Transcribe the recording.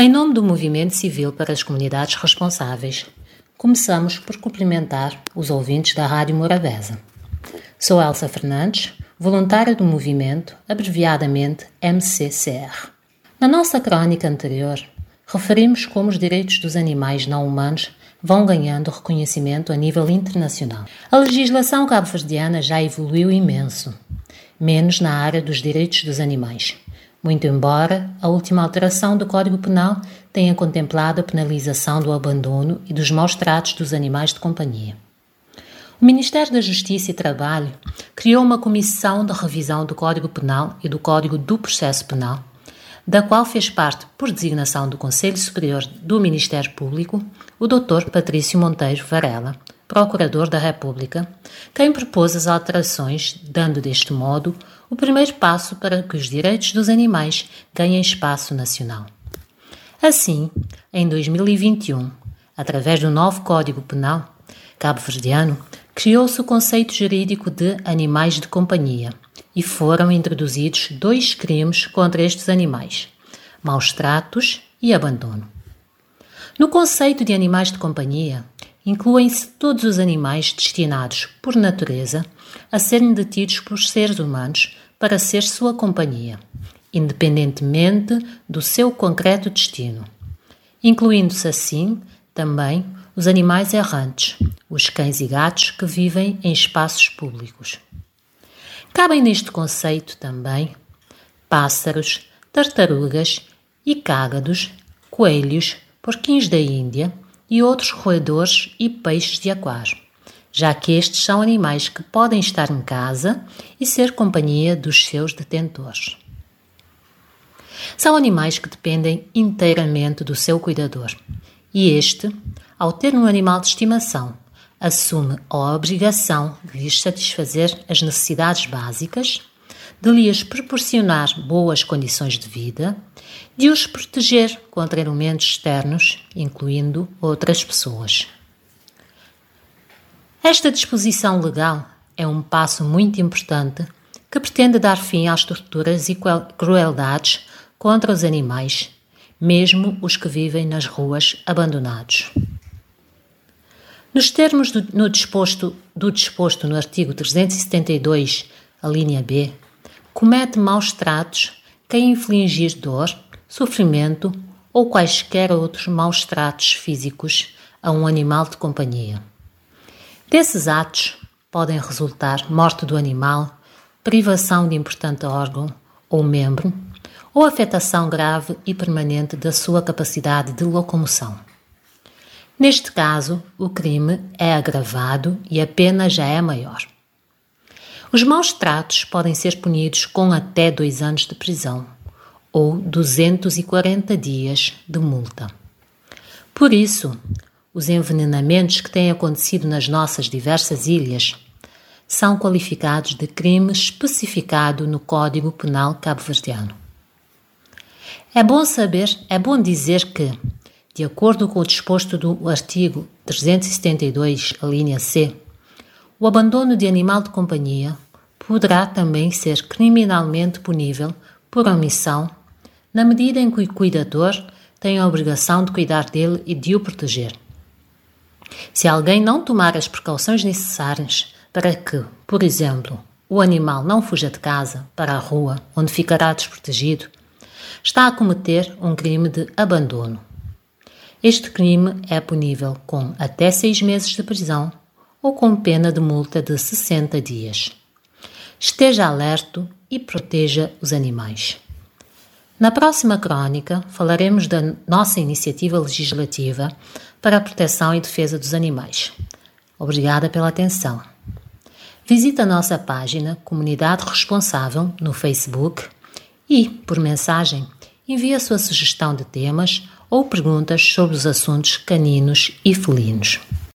Em nome do Movimento Civil para as Comunidades Responsáveis, começamos por cumprimentar os ouvintes da Rádio Morabeza. Sou Elsa Fernandes, voluntária do movimento, abreviadamente MCCR. Na nossa crónica anterior, referimos como os direitos dos animais não humanos vão ganhando reconhecimento a nível internacional. A legislação cabo-verdiana já evoluiu imenso, menos na área dos direitos dos animais. Muito embora a última alteração do Código Penal tenha contemplado a penalização do abandono e dos maus tratos dos animais de companhia. O Ministério da Justiça e Trabalho criou uma comissão de revisão do Código Penal e do Código do Processo Penal da qual fez parte, por designação do Conselho Superior do Ministério Público, o Dr. Patrício Monteiro Varela, Procurador da República, quem propôs as alterações, dando deste modo o primeiro passo para que os direitos dos animais ganhem espaço nacional. Assim, em 2021, através do novo Código Penal cabo-verdiano, criou-se o conceito jurídico de animais de companhia e foram introduzidos dois crimes contra estes animais: maus tratos e abandono. No conceito de animais de companhia, incluem-se todos os animais destinados, por natureza, a serem detidos por seres humanos para ser sua companhia, independentemente do seu concreto destino, incluindo-se assim também os animais errantes, os cães e gatos que vivem em espaços públicos. Cabem neste conceito também pássaros, tartarugas e cágados, coelhos, porquinhos da Índia e outros roedores e peixes de aquário, já que estes são animais que podem estar em casa e ser companhia dos seus detentores. São animais que dependem inteiramente do seu cuidador, e este, ao ter um animal de estimação, assume a obrigação de lhes satisfazer as necessidades básicas, de lhes proporcionar boas condições de vida, de os proteger contra elementos externos, incluindo outras pessoas. Esta disposição legal é um passo muito importante que pretende dar fim às torturas e crueldades contra os animais, mesmo os que vivem nas ruas abandonados. Nos termos do, no disposto, do disposto no artigo 372, a linha B, comete maus tratos quem infligir dor, sofrimento ou quaisquer outros maus tratos físicos a um animal de companhia. Desses atos podem resultar morte do animal, privação de importante órgão ou membro, ou afetação grave e permanente da sua capacidade de locomoção. Neste caso, o crime é agravado e a pena já é maior. Os maus tratos podem ser punidos com até dois anos de prisão ou 240 dias de multa. Por isso, os envenenamentos que têm acontecido nas nossas diversas ilhas são qualificados de crime especificado no Código Penal cabo-verdiano. É bom saber, é bom dizer que de acordo com o disposto do artigo 372, a linha C, o abandono de animal de companhia poderá também ser criminalmente punível por omissão, na medida em que o cuidador tem a obrigação de cuidar dele e de o proteger. Se alguém não tomar as precauções necessárias para que, por exemplo, o animal não fuja de casa para a rua, onde ficará desprotegido, está a cometer um crime de abandono. Este crime é punível com até seis meses de prisão ou com pena de multa de 60 dias. Esteja alerto e proteja os animais. Na próxima crônica falaremos da nossa iniciativa legislativa para a proteção e defesa dos animais. Obrigada pela atenção. Visite a nossa página Comunidade Responsável no Facebook e, por mensagem, envie a sua sugestão de temas ou perguntas sobre os assuntos caninos e felinos.